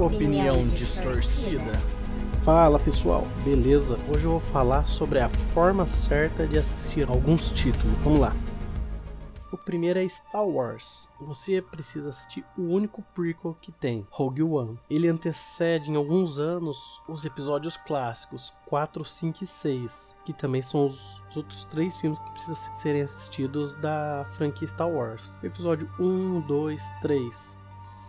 Opinião distorcida. Fala pessoal, beleza? Hoje eu vou falar sobre a forma certa de assistir alguns títulos. Vamos lá. O primeiro é Star Wars. Você precisa assistir o único prequel que tem, Rogue One. Ele antecede em alguns anos os episódios clássicos 4, 5 e 6, que também são os, os outros três filmes que precisam serem assistidos da franquia Star Wars. Episódio 1, 2, 3.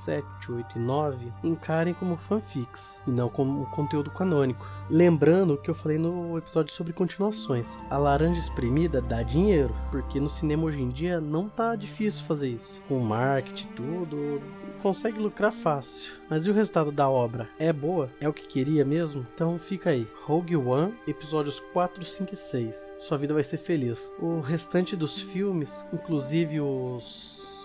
7, 8 e 9 encarem como fanfics e não como conteúdo canônico. Lembrando o que eu falei no episódio sobre continuações: a laranja espremida dá dinheiro, porque no cinema hoje em dia não tá difícil fazer isso. Com marketing tudo, consegue lucrar fácil. Mas e o resultado da obra? É boa? É o que queria mesmo? Então fica aí. Rogue One, episódios 4, 5 e 6. Sua vida vai ser feliz. O restante dos filmes, inclusive os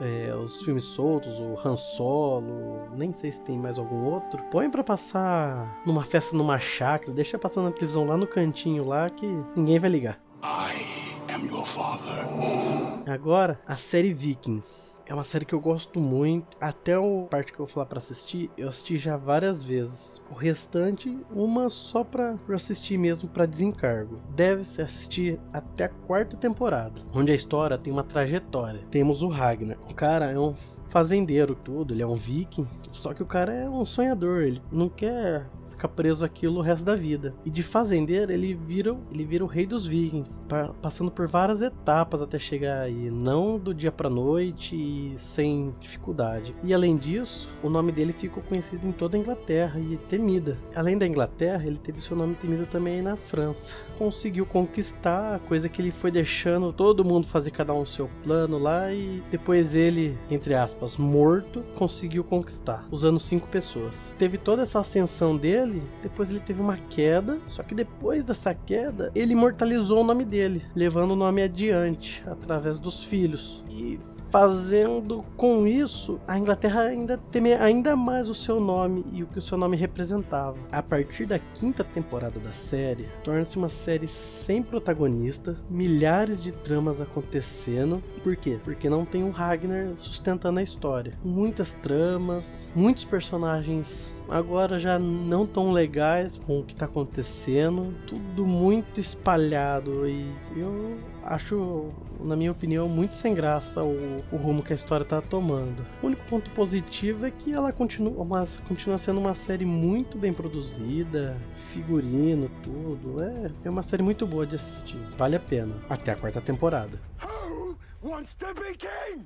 é, os filmes soltos, o Han Solo, nem sei se tem mais algum outro. Põe para passar numa festa numa chácara, deixa passando na televisão lá no cantinho lá que ninguém vai ligar. I am your father. Agora, a série Vikings. É uma série que eu gosto muito. Até a parte que eu vou falar pra assistir, eu assisti já várias vezes. O restante, uma só pra, pra assistir mesmo, para desencargo. Deve-se assistir até a quarta temporada, onde a história tem uma trajetória. Temos o Ragnar. O cara é um fazendeiro, tudo, ele é um viking. Só que o cara é um sonhador, ele não quer ficar preso aquilo o resto da vida. E de fazendeiro, ele vira, ele vira o rei dos vikings, passando por várias etapas até chegar aí não do dia para noite e sem dificuldade. E além disso, o nome dele ficou conhecido em toda a Inglaterra e temida. Além da Inglaterra, ele teve seu nome temido também na França. Conseguiu conquistar, coisa que ele foi deixando todo mundo fazer cada um seu plano lá e depois ele, entre aspas, morto, conseguiu conquistar, usando cinco pessoas. Teve toda essa ascensão dele, depois ele teve uma queda, só que depois dessa queda, ele imortalizou o nome dele, levando o nome adiante através do dos filhos. E fazendo com isso a Inglaterra ainda temer ainda mais o seu nome e o que o seu nome representava. A partir da quinta temporada da série, torna-se uma série sem protagonista, milhares de tramas acontecendo. Por quê? Porque não tem um Ragnar sustentando a história. Muitas tramas, muitos personagens agora já não tão legais com o que está acontecendo, tudo muito espalhado e eu acho, na minha opinião, muito sem graça o, o rumo que a história está tomando. O único ponto positivo é que ela continua, mas continua sendo uma série muito bem produzida, figurino, tudo. É, é uma série muito boa de assistir. Vale a pena. Até a quarta temporada.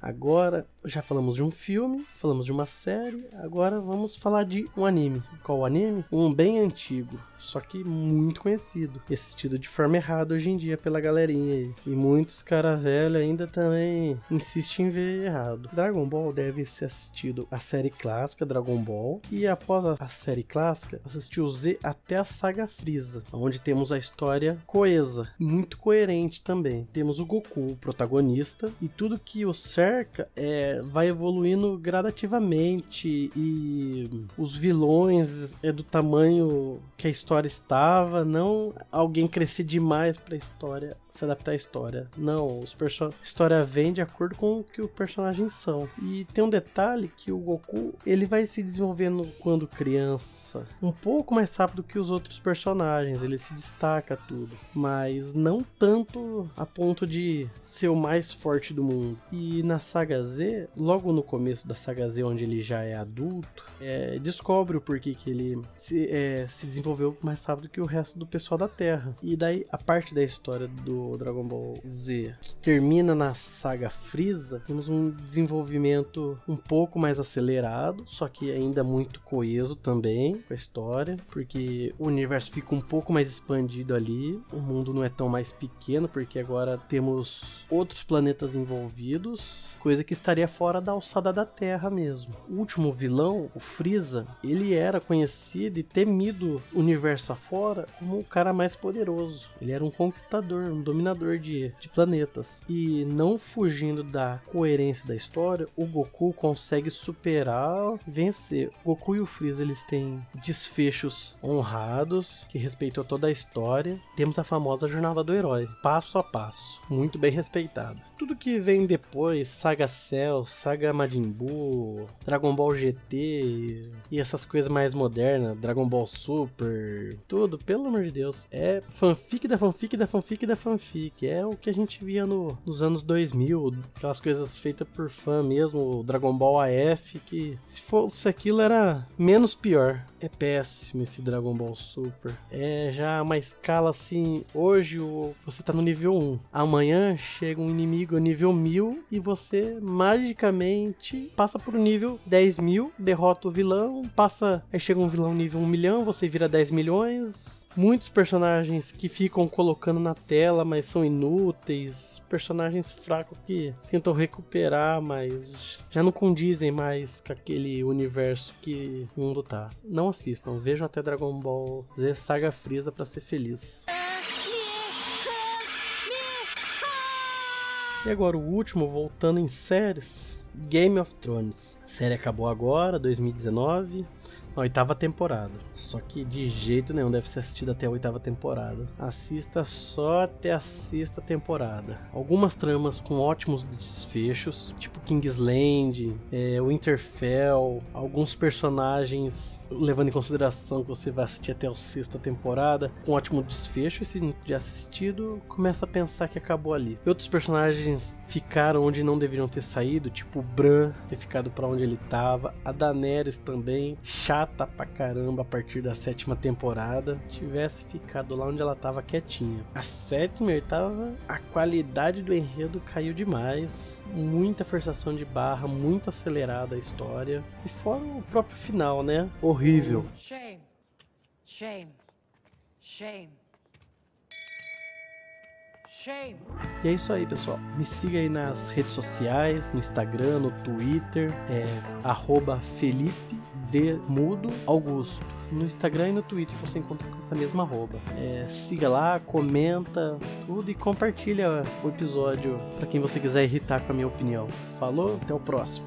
Agora já falamos de um filme, falamos de uma série, agora vamos falar de um anime. Qual anime? Um bem antigo, só que muito conhecido, assistido de forma errada hoje em dia pela galerinha aí. E muitos cara velho ainda também insistem em ver errado. Dragon Ball deve ser assistido a série clássica Dragon Ball e após a série clássica assistiu Z até a saga Freeza, onde temos a história coesa, muito coerente também. Temos o Goku, o protagonista e tudo que o cerca é, vai evoluindo gradativamente e os vilões é do tamanho que a história estava, não alguém crescer demais para a história se adaptar à história. Não, os a história vem de acordo com o que os personagens são. E tem um detalhe que o Goku, ele vai se desenvolvendo quando criança, um pouco mais rápido que os outros personagens, ele se destaca tudo, mas não tanto a ponto de ser o mais forte forte do mundo. E na saga Z, logo no começo da saga Z, onde ele já é adulto, é, descobre o porquê que ele se, é, se desenvolveu mais rápido que o resto do pessoal da Terra. E daí a parte da história do Dragon Ball Z que termina na saga Freeza, temos um desenvolvimento um pouco mais acelerado, só que ainda muito coeso também com a história, porque o universo fica um pouco mais expandido ali, o mundo não é tão mais pequeno, porque agora temos outros planetas planetas envolvidos, coisa que estaria fora da alçada da Terra mesmo. O último vilão, o Freeza, ele era conhecido e temido universo afora como o cara mais poderoso. Ele era um conquistador, um dominador de, de planetas. E não fugindo da coerência da história, o Goku consegue superar, vencer. O Goku e o Freeza eles têm desfechos honrados que respeitam toda a história. Temos a famosa jornada do herói, passo a passo, muito bem respeitada. Tudo tudo que vem depois, Saga Cell, Saga Majin Buu, Dragon Ball GT e essas coisas mais modernas, Dragon Ball Super, tudo, pelo amor de Deus, é fanfic da fanfic da fanfic da fanfic. É o que a gente via no, nos anos 2000, aquelas coisas feitas por fã mesmo, Dragon Ball AF, que se fosse aquilo era menos pior. É péssimo esse Dragon Ball Super. É já uma escala assim. Hoje você tá no nível 1. Amanhã chega um inimigo nível 1000 e você magicamente passa pro nível 10 mil, derrota o vilão, passa. Aí chega um vilão nível 1 milhão, você vira 10 milhões. Muitos personagens que ficam colocando na tela, mas são inúteis. Personagens fracos que tentam recuperar, mas já não condizem mais com aquele universo que o mundo tá. Não assistam, vejam até Dragon Ball Z Saga Frieza para ser feliz. E agora o último, voltando em séries, Game of Thrones. A série acabou agora, 2019 na oitava temporada. Só que de jeito nenhum deve ser assistido até a oitava temporada. Assista só até a sexta temporada. Algumas tramas com ótimos desfechos, tipo Kingsland, é, Winterfell, alguns personagens levando em consideração que você vai assistir até a sexta temporada, com ótimo desfecho. E se já assistido, começa a pensar que acabou ali. Outros personagens ficaram onde não deveriam ter saído, tipo Bran ter ficado para onde ele estava, a Daenerys também, chato chata pra caramba a partir da sétima temporada tivesse ficado lá onde ela tava quietinha. A sétima tava. A qualidade do enredo caiu demais. Muita forçação de barra, muito acelerada a história. E fora o próprio final, né? Horrível. Shame. Shame. Shame. E é isso aí, pessoal. Me siga aí nas redes sociais, no Instagram, no Twitter, é Felipe D Mudo Augusto. No Instagram e no Twitter você encontra com essa mesma arroba. É, siga lá, comenta tudo e compartilha o episódio para quem você quiser irritar com a minha opinião. Falou, até o próximo.